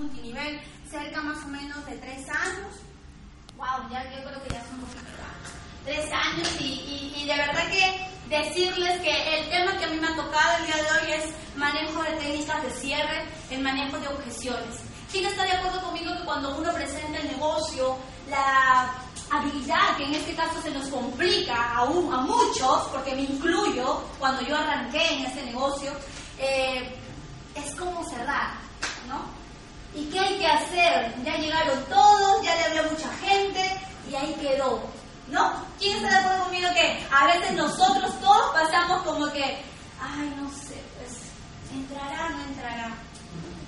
Multinivel cerca más o menos de tres años. Wow, ya yo creo que ya son un poquito. Tres años y, y- y de verdad que decirles que el tema que a mí me ha tocado el día de hoy es manejo de técnicas de cierre, el manejo de objeciones. ¿Quién está de acuerdo conmigo que cuando uno presenta el negocio, la habilidad que en este caso se nos complica a, un- a muchos, porque me incluyo cuando yo arranqué en este negocio, eh, es como cerrar, ¿no? ¿Y qué hay que hacer? Ya llegaron todos, ya le habló mucha gente y ahí quedó. ¿No? ¿Quién está de acuerdo conmigo que a veces nosotros todos pasamos como que, ay, no sé, pues, ¿entrará o no entrará?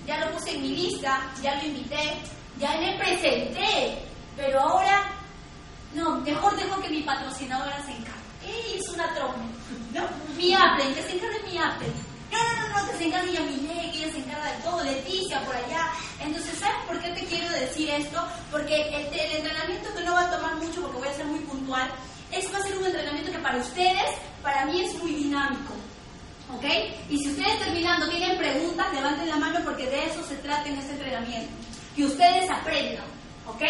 Ya lo puse en mi lista, ya lo invité, ya le presenté, pero ahora, no, mejor dejo que mi patrocinadora se encargue. Ella es una trompa, ¿no? Mi Apple, que se encargue mi Apple. Que se encargue Yamile, que ella se encarga de todo, Leticia por allá. Entonces, ¿sabes por qué te quiero decir esto? Porque el, el entrenamiento que no va a tomar mucho, porque voy a ser muy puntual, es va a ser un entrenamiento que para ustedes, para mí es muy dinámico. ¿Ok? Y si ustedes terminando tienen preguntas, levanten la mano porque de eso se trata en este entrenamiento. Que ustedes aprendan. ¿Ok?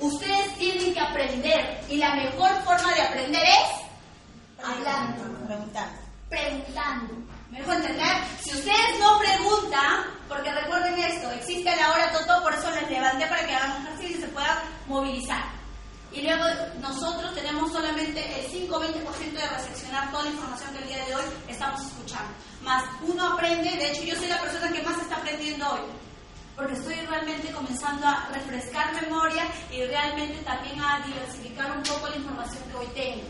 Ustedes tienen que aprender. Y la mejor forma de aprender es hablando Preguntando. preguntando. ¿Me dejo entender? Si ustedes no preguntan, porque recuerden esto, existe la hora Toto, por eso les levanté para que hagan ejercicio y se puedan movilizar. Y luego nosotros tenemos solamente el 5 o 20% de recepcionar toda la información que el día de hoy estamos escuchando. Más uno aprende, de hecho yo soy la persona que más está aprendiendo hoy. Porque estoy realmente comenzando a refrescar memoria y realmente también a diversificar un poco la información que hoy tengo.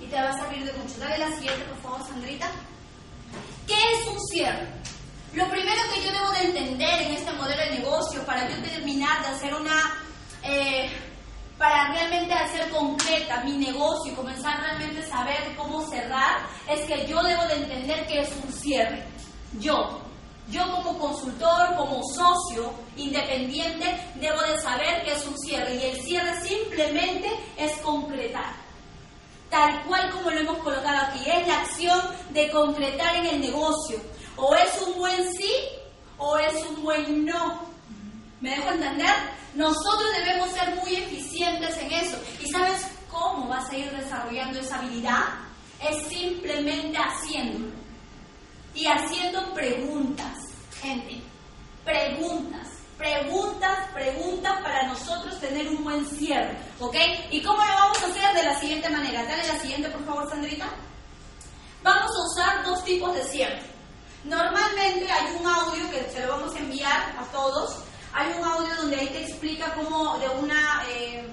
Y te va a servir de mucho. Dale la siguiente, por favor, Sandrita. ¿Qué es un cierre? Lo primero que yo debo de entender en este modelo de negocio para yo terminar de hacer una, eh, para realmente hacer concreta mi negocio y comenzar realmente a saber cómo cerrar, es que yo debo de entender qué es un cierre. Yo, yo como consultor, como socio independiente, debo de saber qué es un cierre y el cierre simplemente es concretar tal cual como lo hemos colocado aquí. Es la acción de concretar en el negocio. O es un buen sí o es un buen no. ¿Me dejo entender? Nosotros debemos ser muy eficientes en eso. ¿Y sabes cómo vas a ir desarrollando esa habilidad? Es simplemente haciéndolo. Y haciendo preguntas, gente. Preguntas. Preguntas, preguntas para nosotros tener un buen cierre. ¿Ok? ¿Y cómo lo vamos a hacer? De la siguiente manera. Dale la siguiente, por favor, Sandrita. Vamos a usar dos tipos de cierre. Normalmente hay un audio que se lo vamos a enviar a todos. Hay un audio donde ahí te explica cómo de una... eh,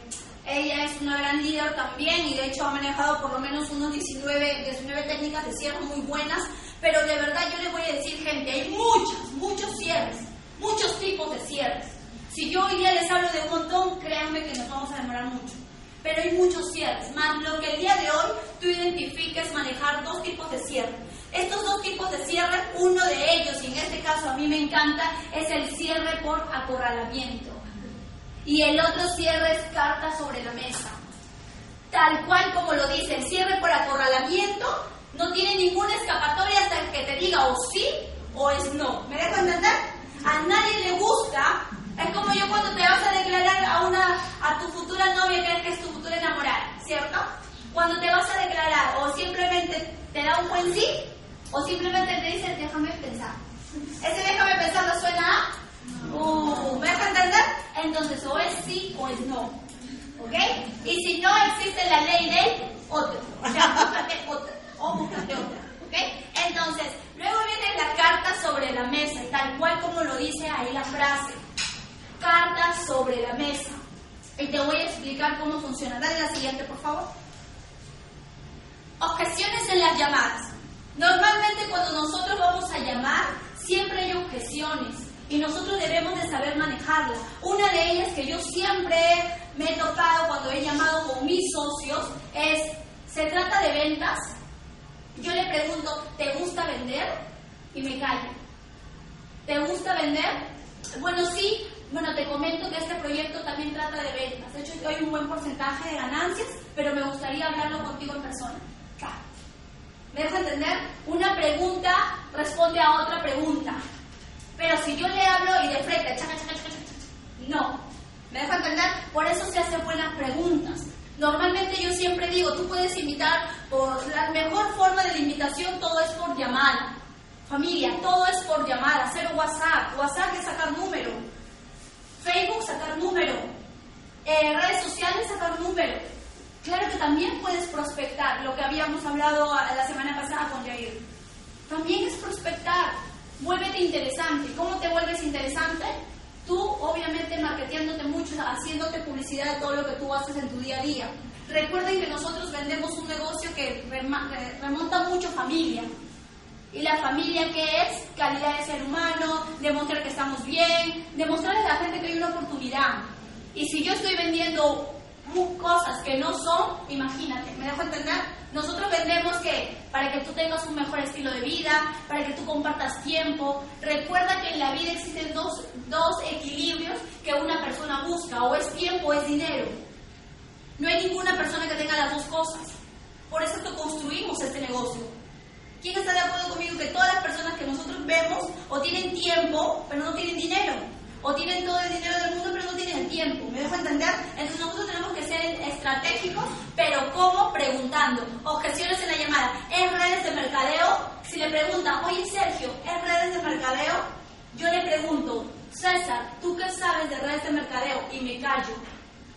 ella es una gran líder también y de hecho ha manejado por lo menos unos 19, 19 técnicas de cierre muy buenas. Pero de verdad yo les voy a decir, gente, hay muchos, muchos cierres, muchos tipos de cierres. Si yo hoy día les hablo de un montón, créanme que nos vamos a demorar mucho. Pero hay muchos cierres. Más lo que el día de hoy tú identifiques manejar dos tipos de cierre. Estos dos tipos de cierre, uno de ellos, y en este caso a mí me encanta, es el cierre por acorralamiento. Y el otro cierre es carta sobre la mesa. Tal cual como lo dice, el cierre por acorralamiento no tiene ninguna escapatoria hasta que te diga o sí o es no. ¿Me dejo entender? A nadie le gusta. Es como yo cuando te vas a declarar a una a tu futura novia que es tu futura enamorada, ¿cierto? Cuando te vas a declarar o simplemente te da un buen sí o simplemente te dice déjame pensar. Ese déjame pensar no suena a Uh, ¿Me deja entender? Entonces, o es sí o es no. ¿Ok? Y si no existe la ley del otro. O sea, búscate otra. O búscate otra. Entonces, luego viene la carta sobre la mesa, tal cual como lo dice ahí la frase. Carta sobre la mesa. Y te voy a explicar cómo funciona. Dale la siguiente, por favor. Objeciones en las llamadas. Normalmente cuando nosotros vamos a llamar, siempre hay objeciones. Y nosotros debemos de saber manejar manejarla. Una de ellas que yo siempre me he tocado cuando he llamado con mis socios es, se trata de ventas. Yo le pregunto, ¿te gusta vender? Y me callo. ¿Te gusta vender? Bueno, sí. Bueno, te comento que este proyecto también trata de ventas. De hecho, hay un buen porcentaje de ganancias, pero me gustaría hablarlo contigo en persona. ¿Me dejo entender? Una pregunta responde a otra pregunta. Pero si yo le hablo y de frente, chaca, chaca, chaca, no. ¿Me dejo entender? Por eso se hacen buenas preguntas. Normalmente yo siempre digo, tú puedes invitar por la mejor forma de la invitación, todo es por llamada. Familia, todo es por llamada, hacer WhatsApp. WhatsApp es sacar número. Facebook, sacar número. Eh, redes sociales, sacar número. Claro que también puedes prospectar, lo que habíamos hablado la semana pasada con Jair. También es prospectar. Vuélvete interesante. ¿Cómo te vuelves interesante? Tú, obviamente, marketeándote mucho, haciéndote publicidad de todo lo que tú haces en tu día a día. Recuerden que nosotros vendemos un negocio que remonta mucho familia. ¿Y la familia qué es? Calidad de ser humano, demostrar que estamos bien, demostrarle a la gente que hay una oportunidad. Y si yo estoy vendiendo cosas que no son, imagínate, ¿me dejo entender? Nosotros vendemos que para que tú tengas un mejor estilo de vida, para que tú compartas tiempo. Recuerda que en la vida existen dos, dos equilibrios que una persona busca, o es tiempo o es dinero. No hay ninguna persona que tenga las dos cosas. Por eso construimos este negocio. ¿Quién está de acuerdo conmigo que todas las personas que nosotros vemos o tienen tiempo, pero no tienen dinero? o tienen todo el dinero del mundo pero no tienen el tiempo. ¿Me dejo entender? Entonces nosotros tenemos que ser estratégicos, pero ¿cómo? Preguntando. Objeciones en la llamada. ¿Es redes de mercadeo? Si le preguntan, oye Sergio, ¿es redes de mercadeo? Yo le pregunto, César, ¿tú qué sabes de redes de mercadeo? Y me callo.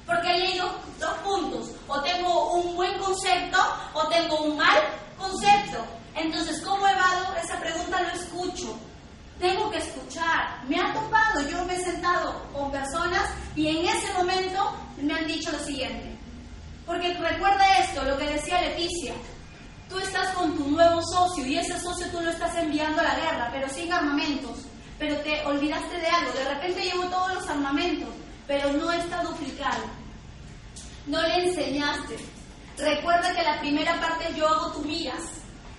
Porque hay dos, dos puntos. O tengo un buen concepto o tengo un mal concepto. Entonces, ¿cómo evado esa pregunta? Lo escucho tengo que escuchar. Me ha topado, yo me he sentado con personas y en ese momento me han dicho lo siguiente. Porque recuerda esto, lo que decía Leticia. Tú estás con tu nuevo socio y ese socio tú lo estás enviando a la guerra, pero sin armamentos. Pero te olvidaste de algo. De repente llevo todos los armamentos, pero no está duplicado. No le enseñaste. Recuerda que la primera parte yo hago tú miras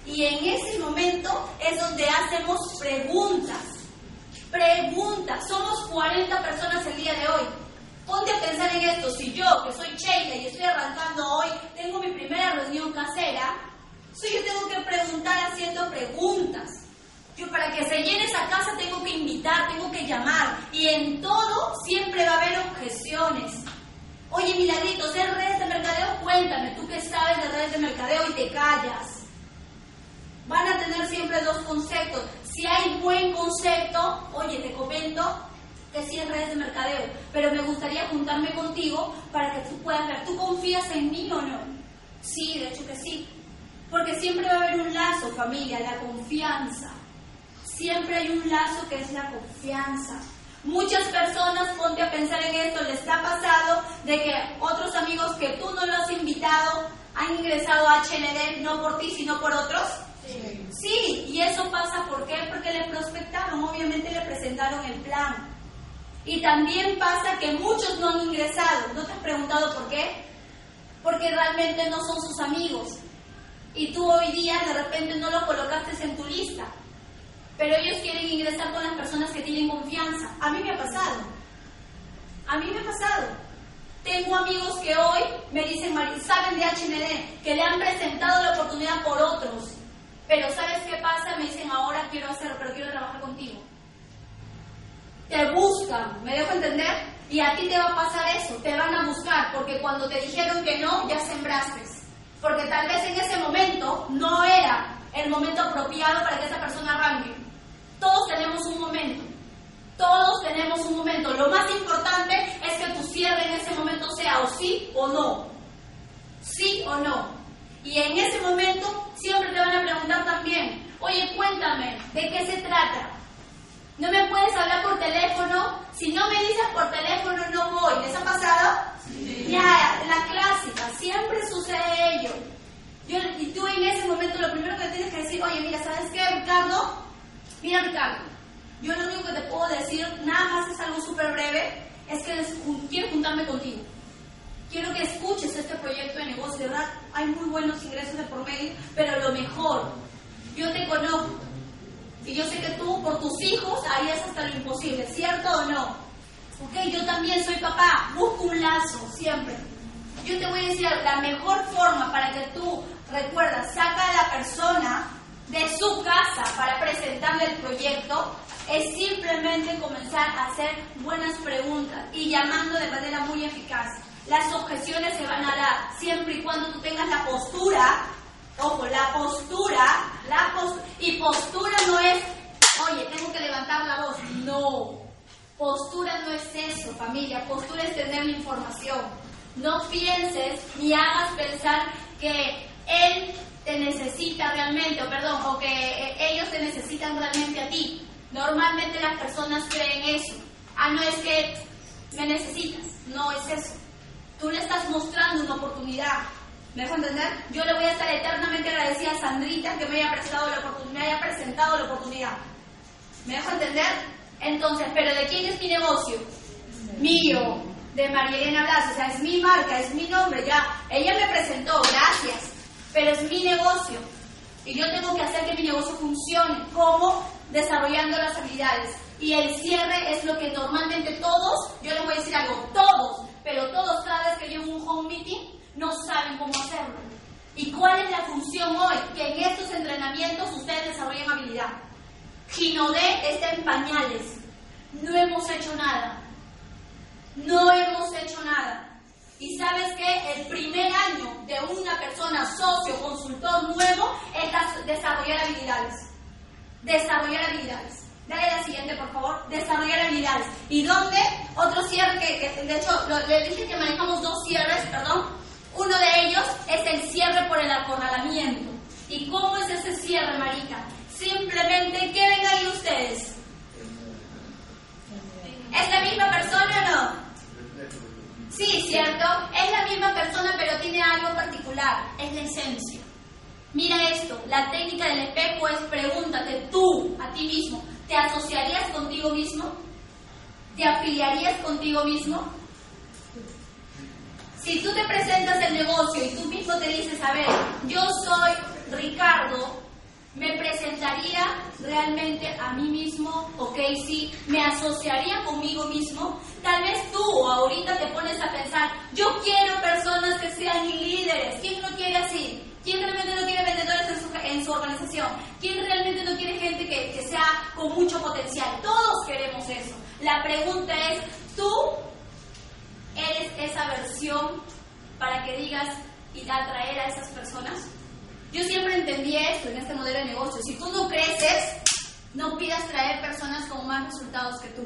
y en ese momento es donde hacemos preguntas. Somos 40 personas el día de hoy. Ponte a pensar en esto. Si yo, que soy Sheila y estoy arrancando hoy, tengo mi primera reunión casera, si yo tengo que preguntar haciendo preguntas. Yo para que se llene esa casa tengo que invitar, tengo que llamar. Y en todo siempre va a haber objeciones. Oye, Milagritos, ¿es redes de mercadeo? Cuéntame, tú que sabes de redes de mercadeo y te callas van a tener siempre dos conceptos. Si hay buen concepto, oye, te comento que sí es redes de mercadeo, pero me gustaría juntarme contigo para que tú puedas ver, ¿tú confías en mí o no? Sí, de hecho que sí. Porque siempre va a haber un lazo, familia, la confianza. Siempre hay un lazo que es la confianza. Muchas personas, ponte a pensar en esto, les ha pasado de que otros amigos que tú no los has invitado han ingresado a HND no por ti, sino por otros Sí. y eso pasa ¿por qué? Porque le prospectaron, obviamente le presentaron el plan. Y también pasa que muchos no han ingresado. ¿No te has preguntado por qué? Porque realmente no son sus amigos. Y tú hoy día de repente no lo colocaste en tu lista. Pero ellos quieren ingresar con las personas que tienen confianza. A mí me ha pasado. A mí me ha pasado. Tengo amigos que hoy me dicen, saben de HND, que le han presentado la oportunidad por otros. Pero ¿sabes qué pasa? Me dicen, ahora quiero hacerlo, pero quiero trabajar contigo. Te buscan, ¿me dejo entender? Y a ti te va a pasar eso, te van a buscar, porque cuando te dijeron que no, ya sembraste. Porque tal vez en ese momento no era el momento apropiado para que esa persona arranque. Todos tenemos un momento. Todos tenemos un momento. Lo más importante es que tu cierre en ese momento sea o sí o no. Sí o no. Y en ese momento siempre te van a preguntar también, oye, cuéntame, ¿de qué se trata? No me puedes hablar por teléfono. Si no me dices por teléfono, no voy. ¿Les ha pasado? Ya, la clásica. Siempre sucede ello. Yo, y tú en ese momento lo primero que tienes que decir, oye, mira, ¿sabes qué, Ricardo? Mira, Ricardo, yo lo único que te puedo decir, nada más es algo súper breve, sentarme contigo. Quiero que escuches este proyecto de negocio, de verdad, hay muy buenos ingresos de por medio, pero lo mejor, yo te conozco. Y yo sé que tú, por tus hijos, harías hasta lo imposible, ¿cierto o no? Ok, yo también soy papá, busco un lazo, siempre. Yo te voy a decir, la mejor forma para que tú recuerdas, saca a la persona de su casa para presentarle el proyecto, es simplemente comenzar a hacer buenas preguntas y llamando de manera muy eficaz. Las objeciones se van a dar siempre y cuando tú tengas la postura, ojo, la postura, la y postura no es, oye, tengo que levantar la voz, no. Postura no es eso, familia, postura es tener la información. No pienses ni hagas pensar que él te necesita realmente, o perdón, o que eh, ellos te necesitan realmente a ti. Normalmente las personas creen eso. Ah, no es que me necesitas. No es eso. Tú le estás mostrando una oportunidad. ¿Me dejo entender? Yo le voy a estar eternamente agradecida a Sandrita que me haya, prestado la me haya presentado la oportunidad. ¿Me dejo entender? Entonces, ¿pero de quién es mi negocio? Mío, de María Elena Blas. O sea, es mi marca, es mi nombre, ya. Ella me presentó, gracias. Pero es mi negocio. Y yo tengo que hacer que mi negocio funcione. ¿Cómo? Desarrollando las habilidades. Y el cierre es lo que normalmente todos, yo les voy a decir algo, todos, pero todos cada vez que yo un home meeting, no saben cómo hacerlo. ¿Y cuál es la función hoy? Que en estos entrenamientos ustedes desarrollen habilidad. Ginodé está en pañales. No hemos hecho nada. No hemos hecho nada. Y sabes que el primer año de una persona socio, consultor nuevo, es desarrollar habilidades. Desarrollar habilidades. Dale la siguiente, por favor. Desarrollar habilidades. ¿Y dónde? Otro cierre que, de hecho, le dije que manejamos dos cierres, perdón. Uno de ellos es el cierre por el acorralamiento. ¿Y cómo es ese cierre, marica? Simplemente, ¿qué ven ahí ustedes? ¿Es la misma persona o no? Sí, cierto. Es la misma persona, pero tiene algo particular. Es la esencia. Mira esto, la técnica del espejo es pregúntate tú a ti mismo, ¿te asociarías contigo mismo? ¿Te afiliarías contigo mismo? Si tú te presentas el negocio y tú mismo te dices, a ver, yo soy Ricardo, me presentaría realmente a mí mismo, ok, sí, me asociaría conmigo mismo. Tal vez tú ahorita te pones a pensar, yo quiero personas que sean líderes. ¿Quién no quiere así? ¿Quién realmente no quiere vendedores en su, organización? ¿Quién realmente no quiere gente que, que sea con mucho potencial? Todos queremos eso. La pregunta es, ¿tú eres esa versión para que digas y atraer a esas personas? Yo siempre entendí esto en este modelo de negocio. Si tú no creces, no pidas traer personas con más resultados que tú.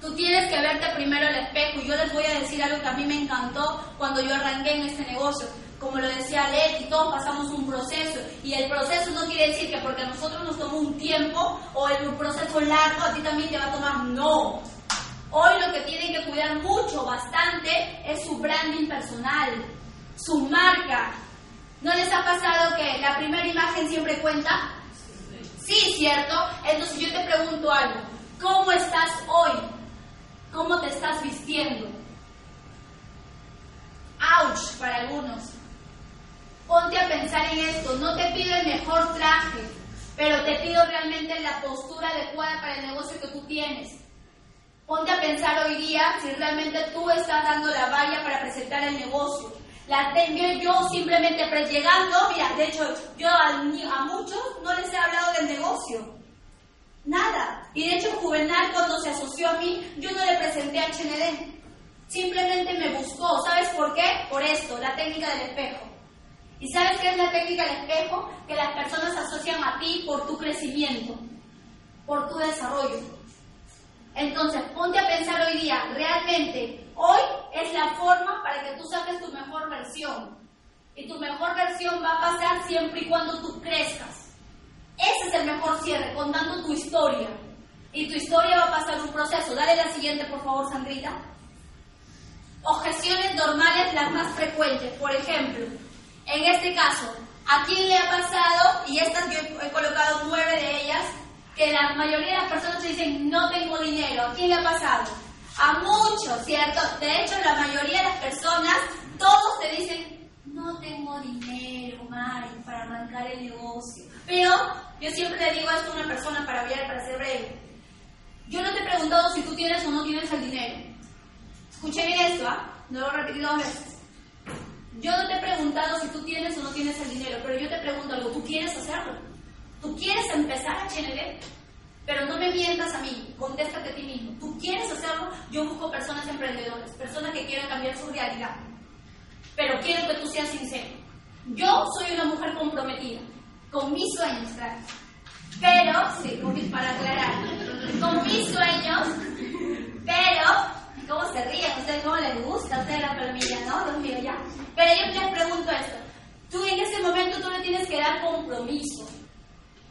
Tú tienes que verte primero al espejo. Yo les voy a decir algo que a mí me encantó cuando yo arranqué en este negocio. Como lo decía Leti, todos pasamos un proceso. Y el proceso no quiere decir que porque a nosotros nos tomó un tiempo o el proceso largo, a ti también te va a tomar. No. Hoy lo que tienen que cuidar mucho, bastante, es su branding personal, su marca, ¿No les ha pasado que la primera imagen siempre cuenta? Sí, ¿cierto? Entonces yo te pregunto algo. ¿Cómo estás hoy? ¿Cómo te estás vistiendo? ¡Auch! Para algunos. Ponte a pensar en esto. No te pido el mejor traje, pero te pido realmente la postura adecuada para el negocio que tú tienes. Ponte a pensar hoy día si realmente tú estás dando la valla para presentar el negocio. La tengo yo simplemente llegando, mira, de hecho, yo a, a, muchos no les he hablado del negocio. Nada. Y de hecho, Juvenal, cuando se asoció a mí, yo no le presenté a HND. Simplemente me buscó. ¿Sabes por qué? Por esto, la técnica del espejo. ¿Y sabes qué es la técnica del espejo? Que las personas asocian a ti por tu crecimiento, por tu desarrollo. Entonces, ponte a pensar hoy día, realmente, hoy es la forma para que tú saques tu mejor versión. Y tu mejor versión va a pasar siempre y cuando tú crezcas. Ese es el mejor cierre, contando tu historia. Y tu historia va a pasar un proceso. Dale la siguiente, por favor, Sandrita. Objeciones normales, las más frecuentes. Por ejemplo, en este caso, ¿a quién le ha pasado? Y estas yo he colocado nueve de ellas que la mayoría de las personas te dicen, no tengo dinero. ¿A quién le ha pasado? A muchos, ¿cierto? De hecho, la mayoría de las personas, todos te dicen, no tengo dinero, Mari, para arrancar el negocio. Pero yo siempre le digo esto a una persona para ver, para ser breve. Yo no te he preguntado si tú tienes o no tienes el dinero. Escuché bien esto, ¿ah? No lo he repetido dos veces. Yo no te he preguntado si tú tienes o no tienes el dinero, pero yo te pregunto algo, ¿tú quieres hacerlo? ¿Tú quieres empezar a HND? Pero no me mientas a mí, contéstate a ti mismo. ¿Tú quieres hacerlo? Yo busco personas emprendedoras, personas que quieran cambiar su realidad. Pero quiero que tú seas sincero. Yo soy una mujer comprometida, con mis sueños, claro. Pero, sí, para aclarar, con mis sueños, pero ¿Cómo se ríen? ¿Ustedes cómo les gusta? Ustedes la palomilla, ¿no? Dios mío, ya. Pero yo les pregunto esto. Tú en ese momento tú le tienes que dar compromiso.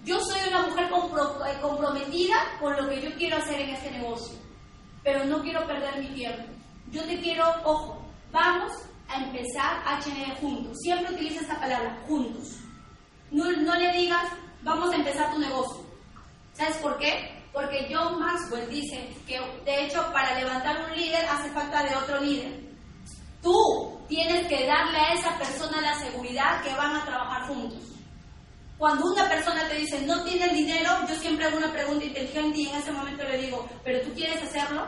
Yo soy una mujer eh, comprometida con lo que yo quiero hacer en este negocio, pero no quiero perder mi tiempo. Yo te quiero, ojo, vamos a empezar HND juntos. Siempre utiliza esta palabra, juntos. No, no le digas, vamos a empezar tu negocio. ¿Sabes por qué? Porque John Maxwell dice que, de hecho, para levantar un líder hace falta de otro líder. Tú tienes que darle a esa persona la seguridad que van a trabajar juntos. Cuando una persona te dice no tiene el dinero, yo siempre hago una pregunta inteligente y en ese momento le digo, ¿pero tú quieres hacerlo?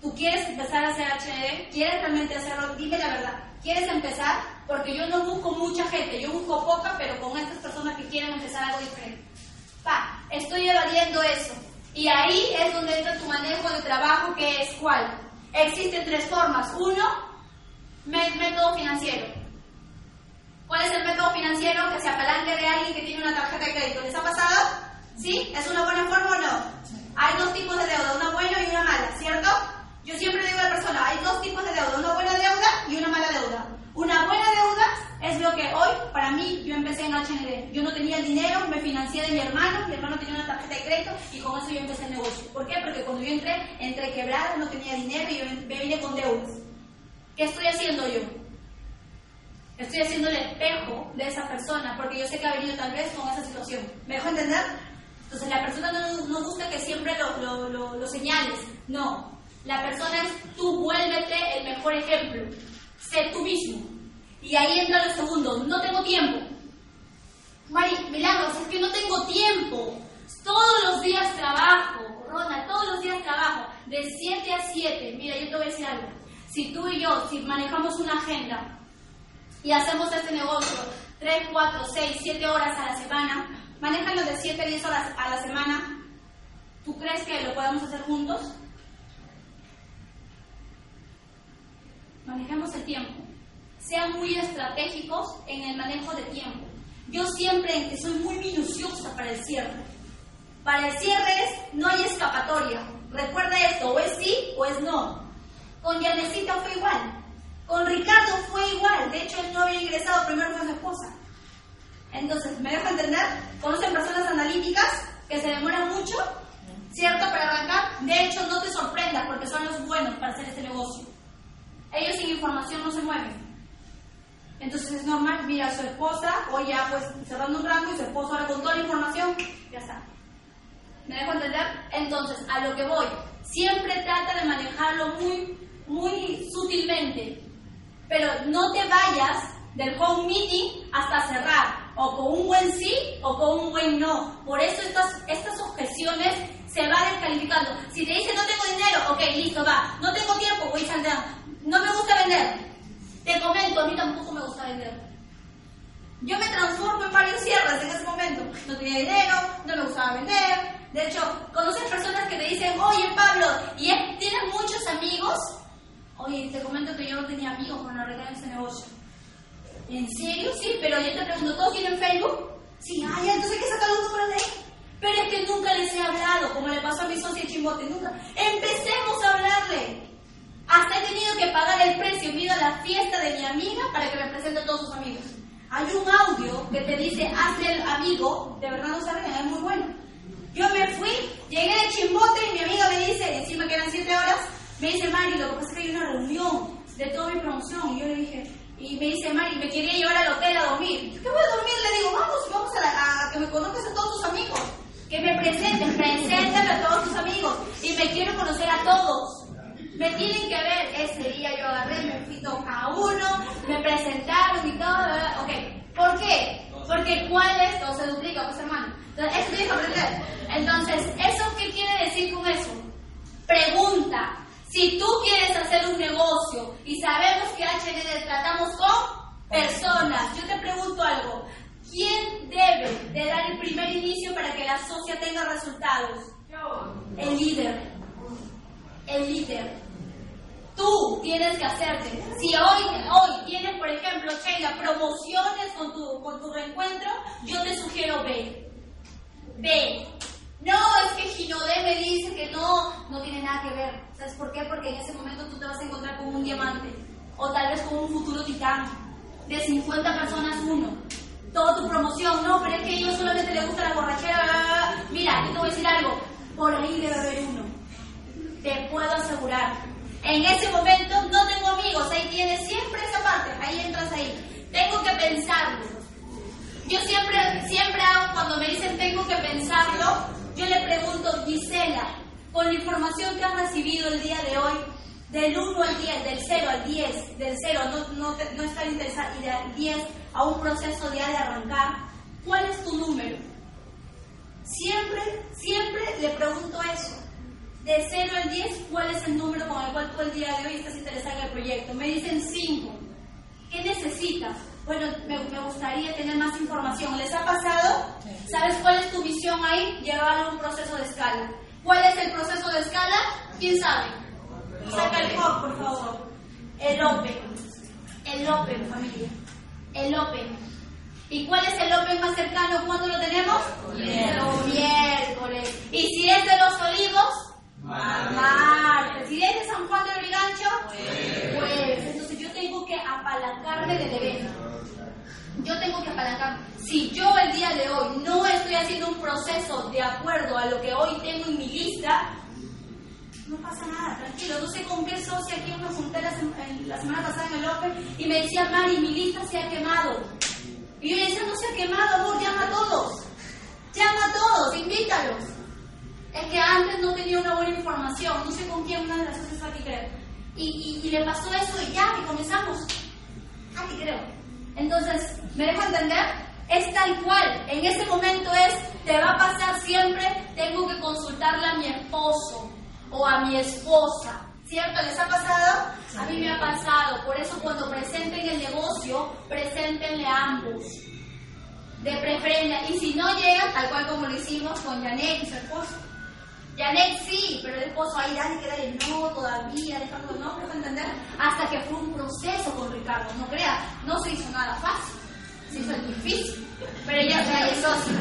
¿Tú quieres empezar a hacer HND? ¿Quieres realmente hacerlo? Dime la verdad. ¿Quieres empezar? Porque yo no busco mucha gente, yo busco poca, pero con estas personas que quieren empezar algo diferente. Pa, estoy evadiendo eso. Y ahí es donde entra tu manejo de trabajo, que es cuál. Existen tres formas. Uno, método financiero. ¿Cuál es el método financiero que se apalanque de alguien que tiene una tarjeta de crédito? ¿Les ha pasado? ¿Sí? ¿Es una buena forma o no? Hay dos tipos de deuda, una buena y una mala, ¿cierto? Yo siempre digo a la persona, hay dos tipos de deuda, una buena deuda y una mala deuda. Una buena deuda es lo que hoy, para mí, yo empecé en HND. Yo no tenía el dinero, me financié de mi hermano, mi hermano tenía una tarjeta de crédito y con eso yo empecé el negocio. ¿Por qué? Porque cuando yo entré, entré quebrada, no tenía dinero y yo me vine con deudas. ¿Qué estoy haciendo yo? Estoy haciendo el espejo de esa persona porque yo sé que ha venido tal vez con esa situación. ¿Me dejo entender? Entonces la persona no, no gusta que siempre lo, lo, lo, señales. No. La persona es tú vuélvete el mejor ejemplo. Sé tú mismo. Y ahí entra lo segundo. No tengo tiempo. Mari, milagros, es que no tengo tiempo. Todos los días trabajo. Rona, todos los días trabajo. De 7 a 7. Mira, yo te voy a decir algo. Si tú y yo, si manejamos una agenda y hacemos este negocio 3, 4, 6, 7 horas a la semana, manéjalo de 7 a 10 horas a la semana, ¿tú crees que lo podemos hacer juntos? Manejemos el tiempo. Sean muy estratégicos en el manejo de tiempo. Yo siempre soy muy minuciosa para el cierre. Para el cierre es, no hay escapatoria. Recuerda esto, o es sí o es no. Con Yanecita fue igual. Con Ricardo fue igual, de hecho él no había ingresado primero con su esposa. Entonces, ¿me dejo entender? ¿Conocen personas analíticas que se demoran mucho? ¿Cierto? Para arrancar. De hecho, no te sorprendas porque son los buenos para hacer este negocio. Ellos sin información no se mueven. Entonces es normal, mira a su esposa, o ya pues cerrando un rango y su esposo ahora con toda la información, ya está. ¿Me dejo entender? Entonces, a lo que voy, siempre trata de manejarlo muy, muy sutilmente pero no te vayas del home meeting hasta cerrar, o con un buen sí o con un buen no. Por eso estas, estas objeciones se van descalificando. Si te dicen no tengo dinero, ok, listo, va. No tengo tiempo, voy a No me gusta vender. Te comento, a mí tampoco me gusta vender. Yo me transformo en varios cierres en ese momento. No tenía dinero, no me gustaba vender. De hecho, conoces personas que te dicen, oye Pablo, ¿y tienes muchos amigos? Oye, te comento que yo no tenía amigos cuando arreglar ese negocio. ¿En serio? Sí, pero yo te pregunto, ¿todos tienen Facebook? Sí, ay, entonces hay que sacar los números ahí. Pero es que nunca les he hablado, como le pasó a mi socia Chimbote, nunca. Empecemos a hablarle. Hasta he tenido que pagar el precio, miro a la fiesta de mi amiga para que me presente a todos sus amigos. Hay un audio que te dice, hazle el amigo, de verdad no saben, es muy bueno. Yo me fui, llegué de Chimbote y mi amiga me dice, encima que eran siete horas, me dice, Mari, lo que pasa es que hay una reunión de toda mi promoción. Y yo le dije, y me dice, Mari, me quería llevar al hotel a dormir. ¿Qué voy a dormir? Le digo, vamos, vamos a, que me conozcas a todos tus amigos. Que me presentes, preséntame a todos tus amigos. Y me quiero conocer a todos. Me tienen que ver. Ese día yo agarré, me fui a uno, me presentaron y todo. Ok. ¿Por qué? Porque cuál es, todo se duplica, pues hermano. Entonces, eso tienes que aprender. Entonces, ¿eso qué quiere decir con eso? Pregunta. Si tú quieres hacer un negocio y sabemos que HND tratamos con personas, yo te pregunto algo. ¿Quién debe de dar el primer inicio para que la socia tenga resultados? El líder. El líder. Tú tienes que hacerte. Si hoy, hoy tienes, por ejemplo, Sheila, promociones con tu, con tu reencuentro, yo te sugiero ve. Ve. No, es que Ginodé me dice que no, no tiene nada que ver. ¿Sabes por qué? Porque en ese momento tú te vas a encontrar con un diamante. O tal vez con un futuro titán. De 50 personas, uno. Toda tu promoción, no, pero es que ellos solamente les gusta la borrachera. Mira, yo te voy a decir algo. Por ahí debe haber uno. Te puedo asegurar. En ese momento no tengo amigos. Ahí tienes siempre esa parte. Ahí entras ahí. Tengo que pensarlo. Yo siempre, siempre cuando me dicen tengo que pensarlo, yo le pregunto, Gisela, con la información que has recibido el día de hoy, del 1 al 10, del 0 al 10, del 0, no, no, no estar interesado, y del 10 a un proceso ya de arrancar, ¿cuál es tu número? Siempre, siempre le pregunto eso. De 0 al 10, ¿cuál es el número con el cual tú el día de hoy estás interesado en el proyecto? Me dicen 5. ¿Qué necesitas? Bueno, me, me, gustaría tener más información. ¿Les ha pasado? ¿Sabes cuál es tu visión ahí? Llevarlo a un proceso de escala. ¿Cuál es el proceso de escala? ¿Quién sabe? Saca el hop, por favor. El Open. El Open, familia. El Open. ¿Y cuál es el Open más cercano? ¿Cuándo lo tenemos? Los miércoles. ¿Y si es de los olivos? Martes. ¿Y es de San Juan del Brigancho? Pues. Entonces yo tengo que apalancarme del evento. Yo tengo que apalancarme. Si yo el día de hoy no estoy haciendo un proceso de acuerdo a lo que hoy tengo en mi lista, no pasa nada, tranquilo. No sé con qué socia aquí me junté la, semana pasada en el Open y me decía, Mari, mi lista se ha quemado. Y yo le decía, no se ha quemado, amor, llama a todos. Llama a todos, invítalos. Es que antes no tenía una buena información, no sé con quién una de las socias aquí creo. Y, y, y, le pasó eso y ya, que comenzamos. Aquí creo. Entonces, ¿me dejo entender? Es tal cual. En ese momento es, te va a pasar siempre, tengo que consultarle a mi esposo o a mi esposa. ¿Cierto? ¿Les ha pasado? A mí me ha pasado. Por eso cuando presenten el negocio, preséntenle a ambos. De preferencia. Y si no llegan, tal cual como lo hicimos con Janet y su esposo. Janet sí, pero el esposo ahí, dale, que dale, no, todavía, dejando, no, ¿me entender? Hasta que fue un proceso con Ricardo, no crea, no se hizo nada fácil, se hizo difícil, pero ella es socio.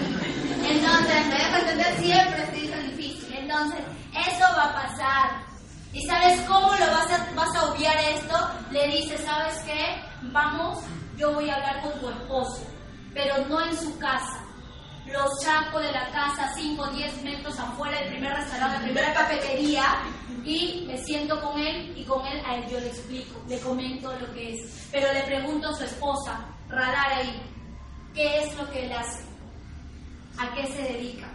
Entonces, me dejo entender, siempre se hizo difícil. Entonces, eso va a pasar. ¿Y sabes cómo lo vas a, vas a obviar esto? Le dices, ¿sabes qué? Vamos, yo voy a hablar con tu esposo, pero no en su casa lo saco de la casa 5 o 10 metros afuera del primer restaurante, la primera cafetería, y me siento con él y con él a él yo le explico, le comento lo que es. Pero le pregunto a su esposa, radar ahí, ¿qué es lo que él hace? ¿A qué se dedica?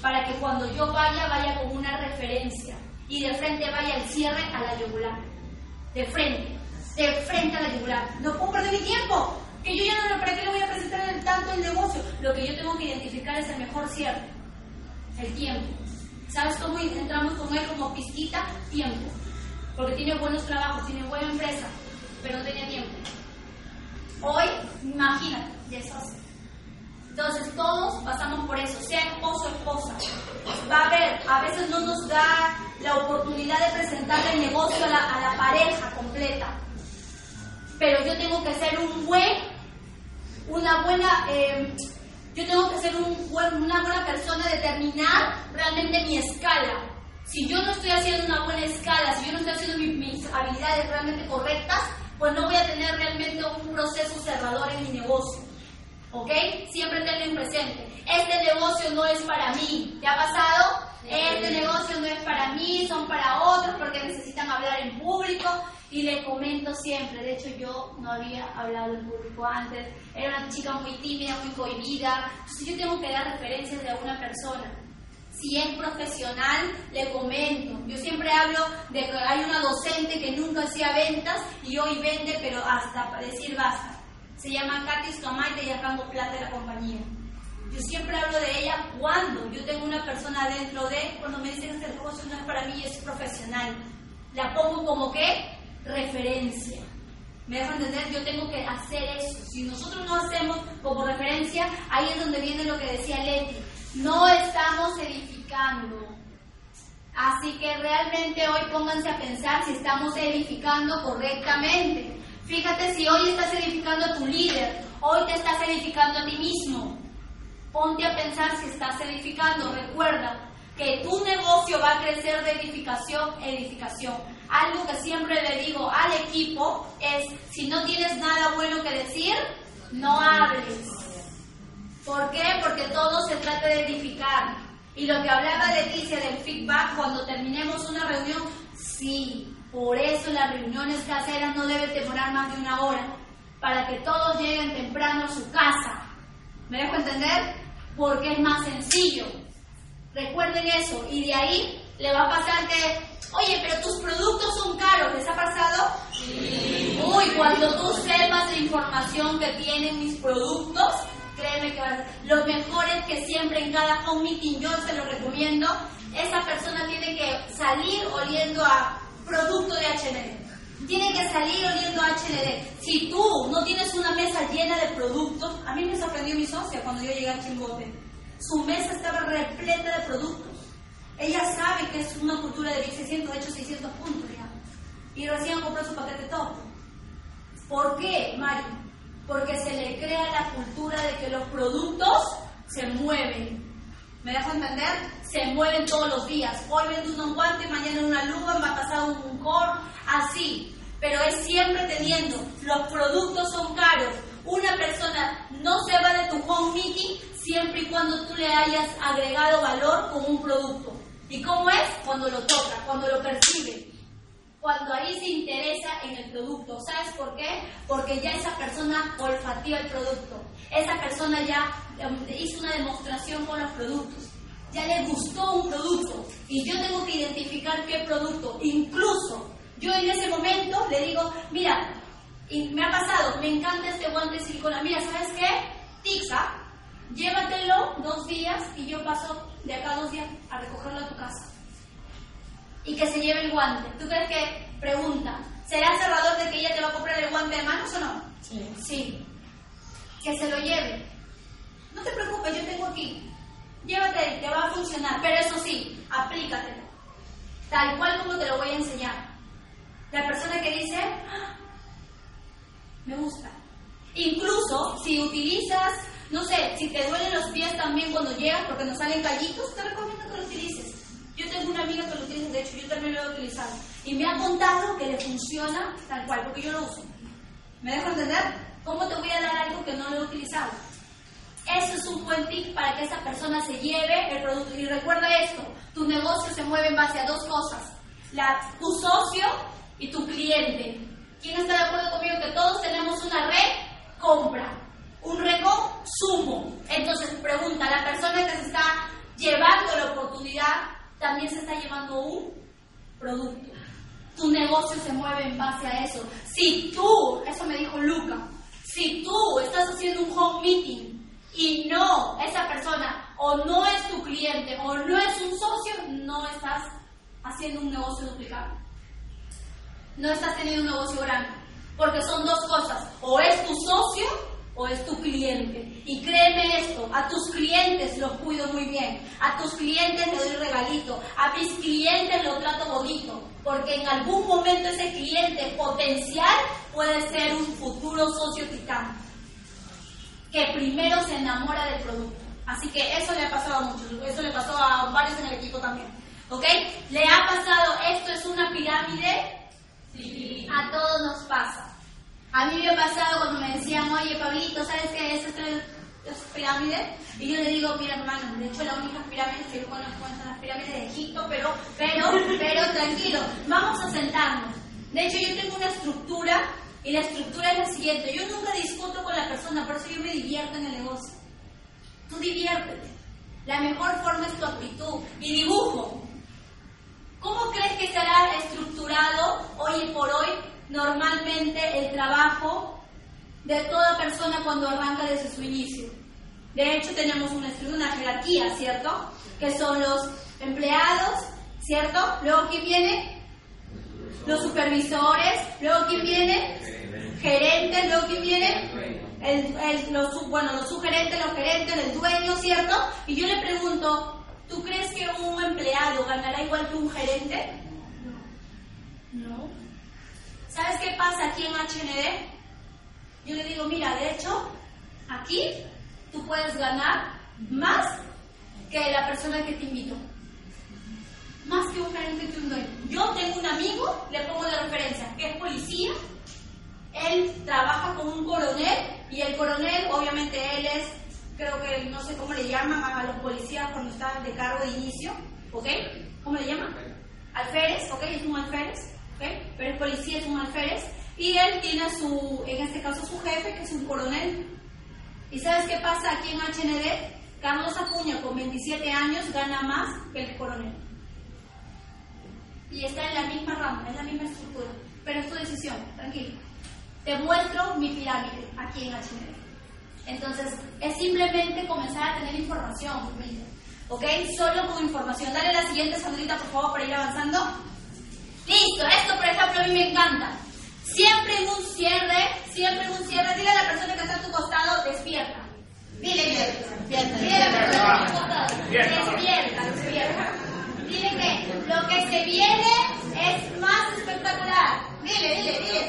Para que cuando yo vaya, vaya con una referencia y de frente vaya el cierre a la yugular. De frente, de frente a la yugular. No puedo perder mi tiempo que yo ya no, ¿para qué le voy a presentar el, tanto el negocio? Lo que yo tengo que identificar es el mejor cierre, el tiempo. ¿Sabes cómo entramos con él como pizquita? Tiempo. Porque tiene buenos trabajos, tiene buena empresa, pero no tenía tiempo. Hoy, imagínate, ya es Entonces todos pasamos por eso, sea esposo o esposa. Va a haber, a veces no nos da la oportunidad de presentar el negocio a la, a la pareja completa pero yo tengo que ser un buen, una buena, eh, yo tengo que ser un una buena persona, determinar realmente mi escala. Si yo no estoy haciendo una buena escala, si yo no estoy haciendo mis, mis habilidades realmente correctas, pues no voy a tener realmente un proceso cerrador en mi negocio. ¿Ok? Siempre tenlo en presente. Este negocio no es para mí. ¿Te ha pasado? Este negocio no es para mí, son para otros porque necesitan hablar en público. Y le comento siempre, de hecho yo no había hablado en público antes, era una chica muy tímida, muy cohibida, entonces yo tengo que dar referencias de alguna persona. Si es profesional, le comento. Yo siempre hablo de que hay una docente que nunca hacía ventas y hoy vende, pero hasta decir basta. Se llama Katy Stomaite y Arrango Plata de la compañía. Yo siempre hablo de ella cuando yo tengo una persona dentro de, cuando me dicen que este negocio no es para mí, es profesional. La pongo como que referencia. ¿Me dejo entender? Yo tengo que hacer eso. Si nosotros no hacemos como referencia, ahí es donde viene lo que decía Leti. No estamos edificando. Así que realmente hoy pónganse a pensar si estamos edificando correctamente. Fíjate si hoy estás edificando a tu líder, hoy te estás edificando a ti mismo. Ponte a pensar si estás edificando. Recuerda que tu negocio va a crecer de edificación edificación. Algo que siempre le digo al equipo es, si no tienes nada bueno que decir, no hables. ¿Por qué? Porque todo se trata de edificar. Y lo que hablaba Leticia del feedback cuando terminemos una reunión, sí, por eso las reuniones caseras no deben demorar más de una hora, para que todos lleguen temprano a su casa. ¿Me dejo entender? Porque es más sencillo. Recuerden eso. Y de ahí le va a pasar que, oye, pero tus productos son caros. ¿Les ha pasado? Sí. Uy, cuando tú sepas la información que tienen mis productos, créeme que Lo mejor es que siempre en cada home meeting, yo se lo recomiendo, esa persona tiene que salir oliendo a producto de HND tiene que salir oliendo HND. Si tú no tienes una mesa llena de productos, a mí me sorprendió mi socia cuando yo llegué al Chimbote. Su mesa estaba repleta de productos. Ella sabe que es una cultura de 1600, de hecho 600 puntos ya. Y recién compró su paquete top. ¿Por qué, Mari? Porque se le crea la cultura de que los productos se mueven. ¿Me dejo entender? Se mueven todos los días. Hoy vende un guante, mañana una luva, va a pasar un core, así. Pero es siempre teniendo, los productos son caros. Una persona no se va de tu home meeting siempre y cuando tú le hayas agregado valor con un producto. ¿Y cómo es? Cuando lo toca, cuando lo percibe. Cuando ahí se interesa en el producto. ¿Sabes por qué? Porque ya esa persona olfateó el producto. Esa persona ya em, hizo una demostración con los productos. Ya le gustó un producto. Y yo tengo que identificar qué producto. Incluso yo en ese momento le digo, mira, me ha pasado, me encanta este guante de silicona. Mira, ¿sabes qué? Tixa, llévatelo dos días y yo paso de acá dos días a recogerlo a tu casa. Y que se lleve el guante. ¿Tú crees que, pregunta, ¿será cerrador de que ella te va a comprar el guante de manos o no? Sí. Sí. Que se lo lleve. No te preocupes, yo tengo aquí. Llévate, te va a funcionar. Pero eso sí, aplícatelo. Tal cual como te lo voy a enseñar. La persona que dice, ah, me gusta. Incluso si utilizas, no sé, si te duelen los pies también cuando llegas porque nos salen callitos, te recomiendo que lo utilices. Yo tengo una amiga que lo utiliza, de hecho yo también lo he utilizado. Y me ha contado que le funciona tal cual, porque yo lo uso. ¿Me dejo entender? ¿Cómo te voy a dar algo que no lo he utilizado? Eso es un buen tip para que esa persona se lleve el producto. Y recuerda esto, tu negocio se mueve en base a dos cosas. Tu socio y tu cliente. ¿Quién está de acuerdo conmigo que todos tenemos una red compra, un reconsumo? Entonces pregunta, la persona que se está llevando la oportunidad también se está llevando un producto. Tu negocio se mueve en base a eso. Si tú, eso me dijo Luca, si tú estás haciendo un home meeting y no, esa persona o no es tu cliente o no es un socio, no estás haciendo un negocio duplicado no estás teniendo un negocio grande. Porque son dos cosas, o es tu socio o es tu cliente. Y créeme esto, a tus clientes los cuido muy bien, a tus clientes les doy regalito, a mis clientes los trato bonito, porque en algún momento ese cliente potencial puede ser un futuro socio titán, que primero se enamora del producto. Así que eso le ha pasado a muchos, eso le pasó a varios en el equipo también. ¿Ok? Le ha pasado, esto es una pirámide a todos nos pasa. A mí me ha pasado cuando me decían, oye, Pablito, ¿sabes qué es esta es pirámide? Y yo le digo, mira, hermano, de hecho, la única pirámide que yo conozco son las pirámides de Egipto, pero, pero, pero, tranquilo, vamos a sentarnos. De hecho, yo tengo una estructura y la estructura es la siguiente. Yo nunca discuto con la persona, por eso yo me divierto en el negocio. Tú diviértete. La mejor forma es tu actitud. Y dibujo. ¿Cómo crees que estará estructurado hoy por hoy normalmente el trabajo de toda persona cuando arranca desde su inicio? De hecho, tenemos una, una jerarquía, ¿cierto? Que son los empleados, ¿cierto? Luego, ¿quién viene? Los supervisores. Luego, ¿quién viene? Gerentes. Luego, ¿quién viene? Los, bueno, los sugerentes, los gerentes, el dueño, ¿cierto? Y yo le pregunto, ¿tú crees que un empleado ganará igual que un gerente? No. ¿Sabes qué pasa aquí en HND? Yo le digo, mira, de hecho, aquí tú puedes ganar más que la persona que te invitó. Más que un gerente que un dueño. Yo tengo un amigo, le pongo de referencia, que es policía. Él trabaja con un coronel y el coronel, obviamente él es, creo que no sé cómo le llaman a los policías cuando están de cargo de inicio, ¿ok? ¿Cómo le llaman? Alférez, ¿ok? Es un alférez, ¿ok? Pero el policía es un alférez. Y él tiene a su, en este caso, su jefe, que es un coronel. ¿Y sabes qué pasa aquí en HND? Carlos Acuña, con 27 años, gana más que el coronel. Y está en la misma rama, en la misma estructura. Pero es tu decisión, tranquilo. Te muestro mi pirámide aquí en HND. Entonces, es simplemente comenzar a tener información, ¿ok? Solo con información. Dale la siguiente, Sandrita, por favor, para ir avanzando. Listo, esto, por ejemplo, a mí me encanta. Siempre en un cierre, siempre en un cierre, dile a la persona que está a tu costado, despierta. Dile que despierta. Dile a la persona que está a tu costado, despierta, despierta. Dile que lo que se viene es más espectacular. Dile, dile, dile.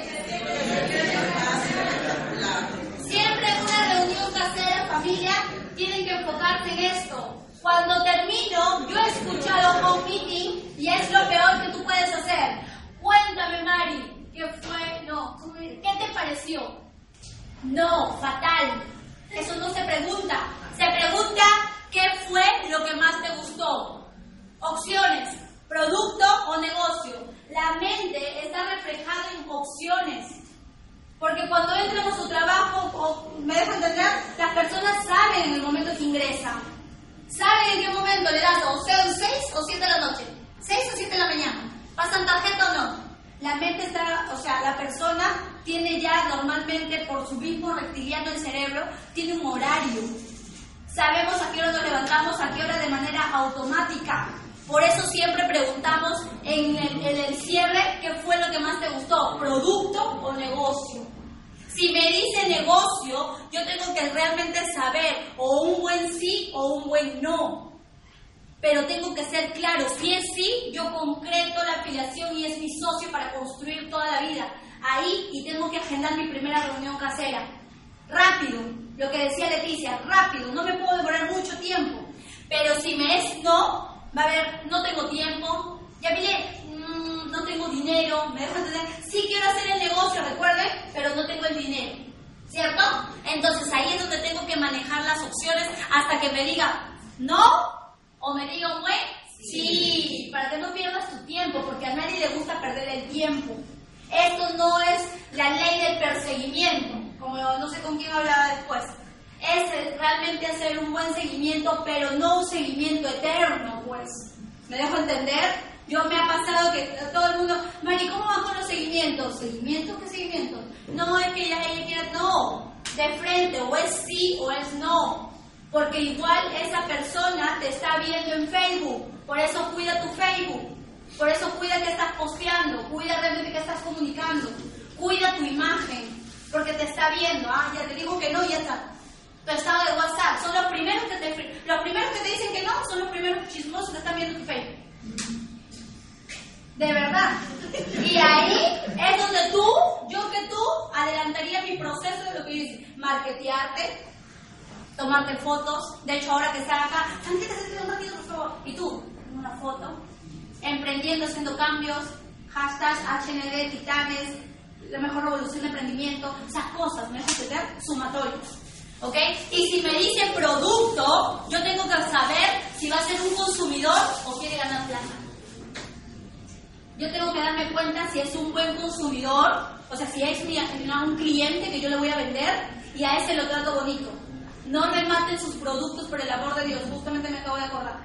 Siempre en una reunión casera, familia, tienen que enfocarse en esto. Cuando termino, yo he escuchado home meeting y es lo peor que tú puedes hacer. Cuéntame, Mari, ¿qué fue? No, ¿qué te pareció? No, fatal. Eso no se pregunta. Se pregunta qué fue lo que más te gustó. Opciones, producto o negocio. La mente está reflejada en opciones. Porque cuando entran a su trabajo, o me dejo entender, las personas saben en el momento que ingresan. Saben en qué momento le das o sea 6 o 7 de la noche. 6 o 7 de la mañana. ¿Pasan tarjeta o no? La mente está, o sea, la persona tiene ya normalmente por su mismo reptiliano el cerebro, tiene un horario. Sabemos a qué hora nos levantamos, a qué hora de manera automática. Por eso siempre preguntamos en el, cierre qué fue lo que más te gustó, producto o negocio. Si me dice negocio, yo tengo que realmente saber o un buen sí o un buen no. Pero tengo que ser claro, si es sí, yo concreto la afiliación y es mi socio para construir toda la vida. Ahí y tengo que agendar mi primera reunión casera. Rápido, lo que decía Leticia, rápido, no me puedo demorar mucho tiempo. Pero si me es no, va a haber, no tengo tiempo, ya miré, mm, no tengo dinero, me dejo entender, sí quiero hacer el negocio, recuerden, pero no tengo el dinero, ¿cierto? Entonces ahí es donde tengo que manejar las opciones hasta que me diga no o me diga un sí, para que no pierdas tu tiempo, porque a nadie le gusta perder el tiempo. Esto no es la ley del perseguimiento, como no sé con quién hablaba después es realmente hacer un buen seguimiento, pero no un seguimiento eterno, pues. ¿Me dejo entender? Yo me ha pasado que todo el mundo, Mari, ¿cómo van con los seguimientos? ¿Seguimiento? ¿Qué seguimiento? No, es que ya ella quiere, no, de frente, o es sí o es no. Porque igual esa persona te está viendo en Facebook, por eso cuida tu Facebook, por eso cuida que estás posteando, cuida realmente que estás comunicando, cuida tu imagen, porque te está viendo, ah, ya te digo que no, ya está tu estado de WhatsApp. Son los primeros que te, los primeros que te dicen que no, son los primeros chismosos que están viendo tu Facebook. De verdad. Y ahí es donde tú, yo que tú, adelantaría mi proceso de lo que dice, marketearte, tomarte fotos. De hecho, ahora que están acá, por favor. Y tú, una foto, emprendiendo, haciendo cambios, hashtag HND, titanes, la mejor revolución de emprendimiento, esas cosas, me dejas entender, sumatorios. ¿Ok? Y si me dice producto, yo tengo que saber si va a ser un consumidor o quiere ganar plata. Yo tengo darme cuenta si es un buen consumidor, o sea, si es un cliente que yo le voy a vender y a ese lo trato bonito. No rematen sus productos por el amor de Dios. Justamente me acabo de acordar.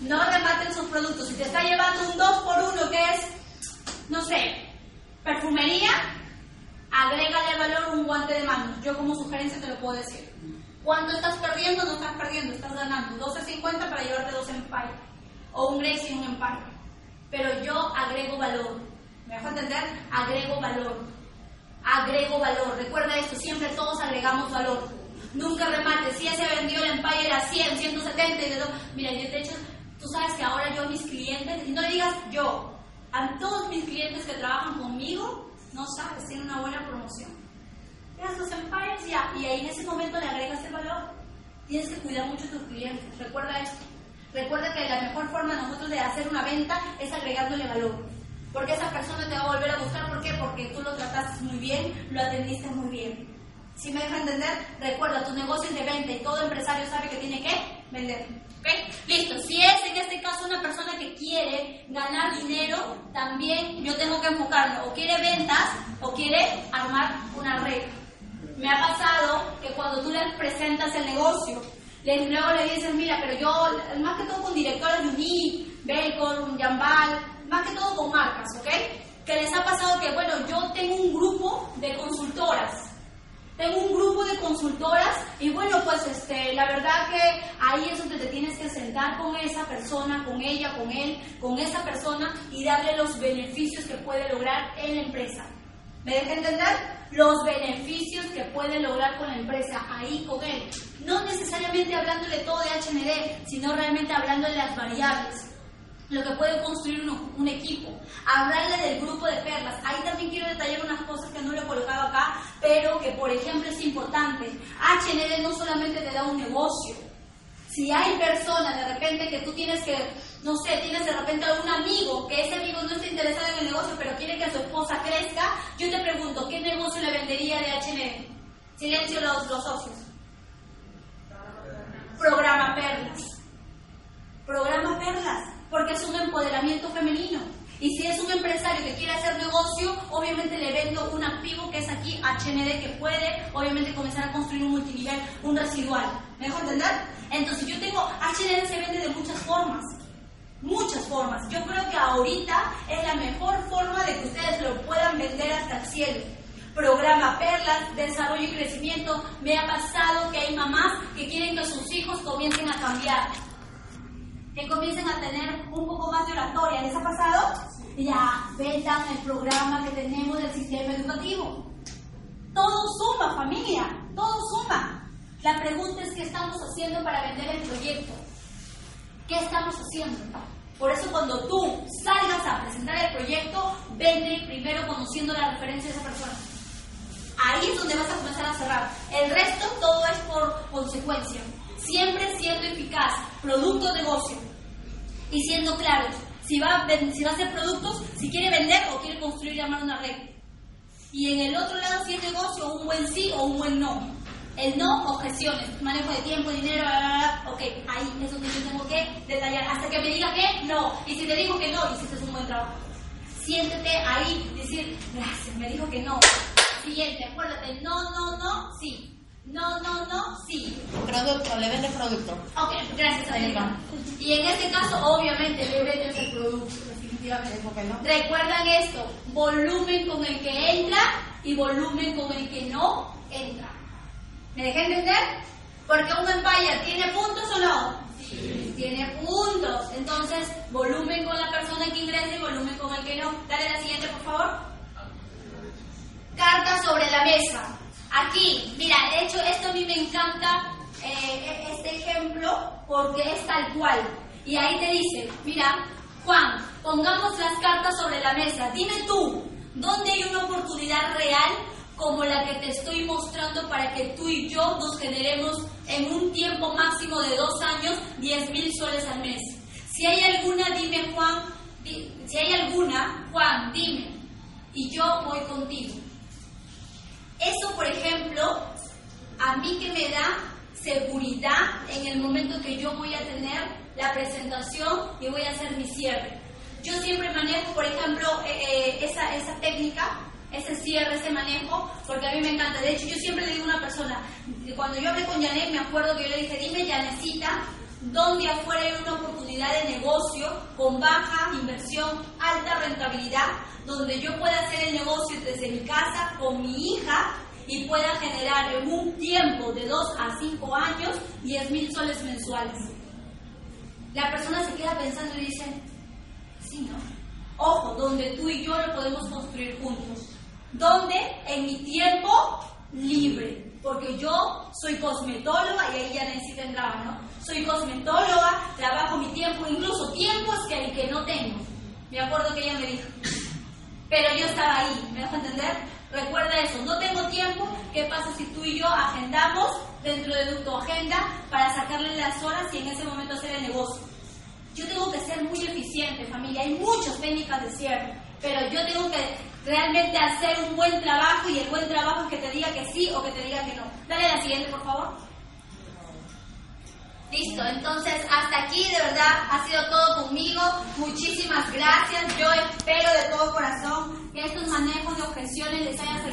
No rematen sus productos. Si te está llevando un 2 por 1 que es, no sé, perfumería, agrégale valor un guante de mano. Yo como sugerencia te lo puedo decir. Cuando estás perdiendo, no estás perdiendo, estás ganando. 12.50 para llevarte dos Empire. O un Grace y un Empire. Pero yo agrego valor. ¿Me dejo entender? Agrego valor. Agrego valor. Recuerda esto, siempre todos agregamos valor. Nunca remate. Si ya se vendió el Empire a 100, 170 y de todo. Mira, yo de hecho, tú sabes que ahora yo a mis clientes, y no digas yo, a todos mis clientes que trabajan conmigo, no sabes, tienen una buena promoción. Veas los empires ya, y ahí en ese momento le agregas el valor. Tienes que cuidar mucho a tus clientes. Recuerda esto. Recuerda que la mejor forma de nosotros de hacer una venta es agregándole valor. Porque esa persona te va a volver a buscar. ¿Por qué? Porque tú lo trataste muy bien, lo atendiste muy bien. Si me deja entender, recuerda, tu negocio es de venta y todo empresario sabe que tiene que vender. Listo. Si es en este caso una persona que quiere ganar dinero, también yo tengo que enfocarme. O quiere ventas o quiere armar una red. Me ha pasado que cuando tú le presentas el negocio, luego le dices, mira, pero yo, más que todo con directores de Uni, Bacon, Jambal, más que todo con marcas, ¿ok? Que les ha pasado que, bueno, yo tengo un grupo de consultoras tengo un grupo de consultoras y bueno, pues este, la verdad que ahí es donde te tienes que sentar con esa persona, con ella, con él, con esa persona y darle los beneficios que puede lograr en la empresa. ¿Me deja entender? Los beneficios que puede lograr con la empresa, ahí con él. No necesariamente hablándole todo de HND, sino realmente hablándole las variables lo que puede construir un, equipo, hablarle del grupo de perlas. Ahí también quiero detallar unas cosas que no le he colocado acá, pero que por ejemplo es importante. HND no solamente te da un negocio. Si hay personas de repente que tú tienes que, no sé, tienes de repente algún amigo, que ese amigo no está interesado en el negocio, pero quiere que su esposa crezca, yo te pregunto, ¿qué negocio le vendería de HND? Silencio los, los socios. Programa Perlas. Programa Perlas porque es un empoderamiento femenino. Y si es un empresario que quiere hacer negocio, obviamente le vendo un activo que es aquí HND que puede, obviamente, comenzar a construir un multinivel, un residual. ¿Me dejo entender? Entonces yo tengo, HND se vende de muchas formas. Muchas formas. Yo creo que ahorita es la mejor forma de que ustedes lo puedan vender hasta el cielo programa Perlas, desarrollo y crecimiento. Me ha pasado que hay mamás que quieren que sus hijos comiencen a cambiar que comiencen a tener un poco más de oratoria. ¿Les ha pasado? Ya vendan el programa que tenemos del sistema educativo. Todo suma, familia, todo suma. La pregunta es qué estamos haciendo para vender el proyecto. ¿Qué estamos haciendo? Por eso cuando tú salgas a presentar el proyecto, vende primero conociendo la referencia de esa persona. Ahí es donde vas a comenzar a cerrar. El resto todo es por consecuencia siempre siendo eficaz, producto negocio y siendo claros. Si va, a, si va a hacer productos, si quiere vender o quiere construir y armar una red. Y en el otro lado, si es negocio, un buen sí o un buen no. El no, objeciones, manejo de tiempo, dinero, bla, bla, bla. ok, ahí es donde yo tengo que detallar. Hasta que me diga que no. Y si te digo que no, hiciste un buen trabajo. Siéntete ahí, decir, gracias, me dijo que no. Siguiente, acuérdate, no, no, no, sí. No, no, no, sí. Producto, le vende producto. Ok, gracias a Y en este caso, obviamente, le vendes el producto, definitivamente. No? Recuerdan esto, volumen con el que entra y volumen con el que no entra. ¿Me dejé entender? Porque un Empire tiene puntos o no? Sí. Tiene puntos. Entonces, volumen con la persona que ingresa y volumen con el que no. Dale la siguiente, por favor. Carta sobre la mesa. Aquí, mira, de hecho esto a mí me encanta, eh, este ejemplo, porque es tal cual. Y ahí te dice, mira, Juan, pongamos las cartas sobre la mesa. Dime tú, ¿dónde hay una oportunidad real como la que te estoy mostrando para que tú y yo nos generemos en un tiempo máximo de dos años 10 mil soles al mes? Si hay alguna, dime Juan, si hay alguna, Juan, dime. Y yo voy contigo. Eso, por ejemplo, a mí que me da seguridad en el momento que yo voy a tener la presentación y voy a hacer mi cierre. Yo siempre manejo, por ejemplo, eh, eh, esa, esa técnica ese cierre, ese manejo, porque a mí me encanta. De hecho, yo siempre le digo a una persona, cuando yo hablé con Janet, me acuerdo que yo le dije, dime, Janecita, ¿dónde afuera hay una oportunidad de negocio con baja inversión, alta rentabilidad, donde yo pueda hacer el negocio desde mi casa con mi hija y pueda generar en un tiempo de 2 a 5 años 10 mil soles mensuales? La persona se queda pensando y dice, sí, ¿no? Ojo, donde tú y yo lo podemos construir juntos. Donde en mi tiempo libre. Porque yo soy cosmetóloga y ahí ya necesito entrar, ¿no? Soy cosmetóloga, trabajo mi tiempo, incluso tiempos que que no tengo. Me acuerdo que ella me dijo. Pero yo estaba ahí, ¿me dejo entender? Recuerda eso, no tengo tiempo. ¿Qué pasa si tú y yo agendamos dentro de tu agenda para sacarle las horas y en ese momento hacer el negocio? Yo tengo que ser muy eficiente, familia. Hay muchas técnicas de cierre, pero yo tengo que realmente hacer un buen trabajo y el buen trabajo es que te diga que sí o que te diga que no. Dale la siguiente, por favor. Listo, entonces hasta aquí de verdad ha sido todo conmigo. Muchísimas gracias. Yo espero de todo corazón que estos manejos de objeciones les hayan servido.